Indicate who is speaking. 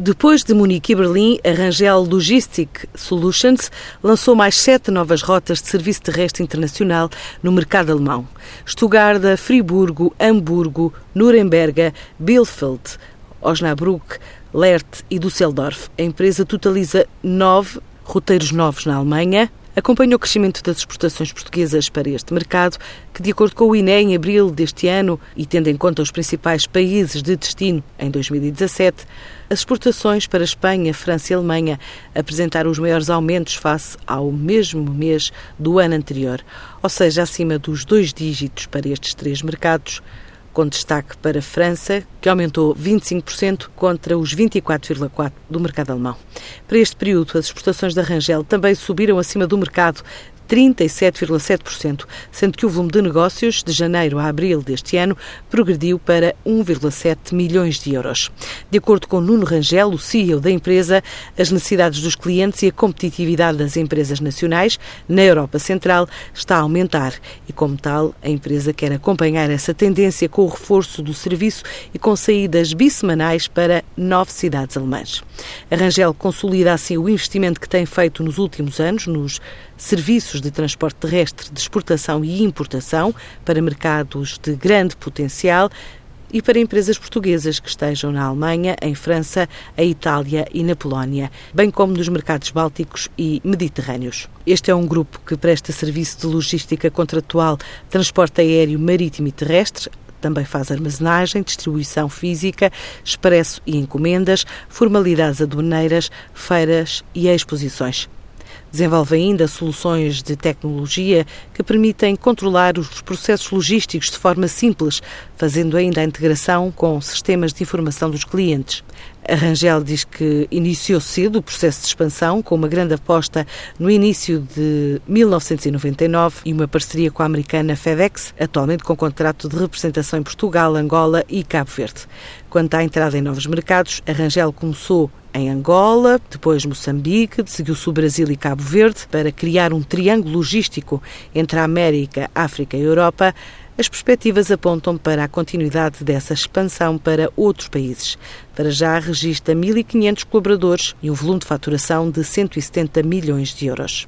Speaker 1: Depois de Munique e Berlim, a Rangel Logistic Solutions lançou mais sete novas rotas de serviço terrestre internacional no mercado alemão. Stuttgart, Friburgo, Hamburgo, Nuremberg, Bielefeld, Osnabrück, Leert e Düsseldorf. A empresa totaliza nove roteiros novos na Alemanha, acompanha o crescimento das exportações portuguesas para este mercado, que, de acordo com o INE, em abril deste ano, e tendo em conta os principais países de destino em 2017, as exportações para Espanha, França e Alemanha apresentaram os maiores aumentos face ao mesmo mês do ano anterior, ou seja, acima dos dois dígitos para estes três mercados com destaque para a França, que aumentou 25% contra os 24,4% do mercado alemão. Para este período, as exportações da Rangel também subiram acima do mercado, 37,7%, sendo que o volume de negócios de janeiro a abril deste ano progrediu para 1,7 milhões de euros. De acordo com Nuno Rangel, o CEO da empresa, as necessidades dos clientes e a competitividade das empresas nacionais na Europa Central está a aumentar e, como tal, a empresa quer acompanhar essa tendência com o reforço do serviço e com saídas bissemanais para nove cidades alemãs. A Rangel consolida assim o investimento que tem feito nos últimos anos nos serviços de transporte terrestre de exportação e importação para mercados de grande potencial e para empresas portuguesas que estejam na Alemanha, em França, a Itália e na Polónia, bem como nos mercados bálticos e mediterrâneos. Este é um grupo que presta serviço de logística contratual, transporte aéreo, marítimo e terrestre, também faz armazenagem, distribuição física, expresso e encomendas, formalidades aduaneiras, feiras e exposições. Desenvolve ainda soluções de tecnologia que permitem controlar os processos logísticos de forma simples, fazendo ainda a integração com sistemas de informação dos clientes. A Rangel diz que iniciou cedo o processo de expansão, com uma grande aposta no início de 1999 e uma parceria com a americana FedEx, atualmente com contrato de representação em Portugal, Angola e Cabo Verde. Quanto à entrada em novos mercados, a Rangel começou em Angola, depois Moçambique, seguiu-se o Brasil e Cabo Verde para criar um triângulo logístico entre a América, África e Europa as perspectivas apontam para a continuidade dessa expansão para outros países. Para já, registra 1.500 colaboradores e um volume de faturação de 170 milhões de euros.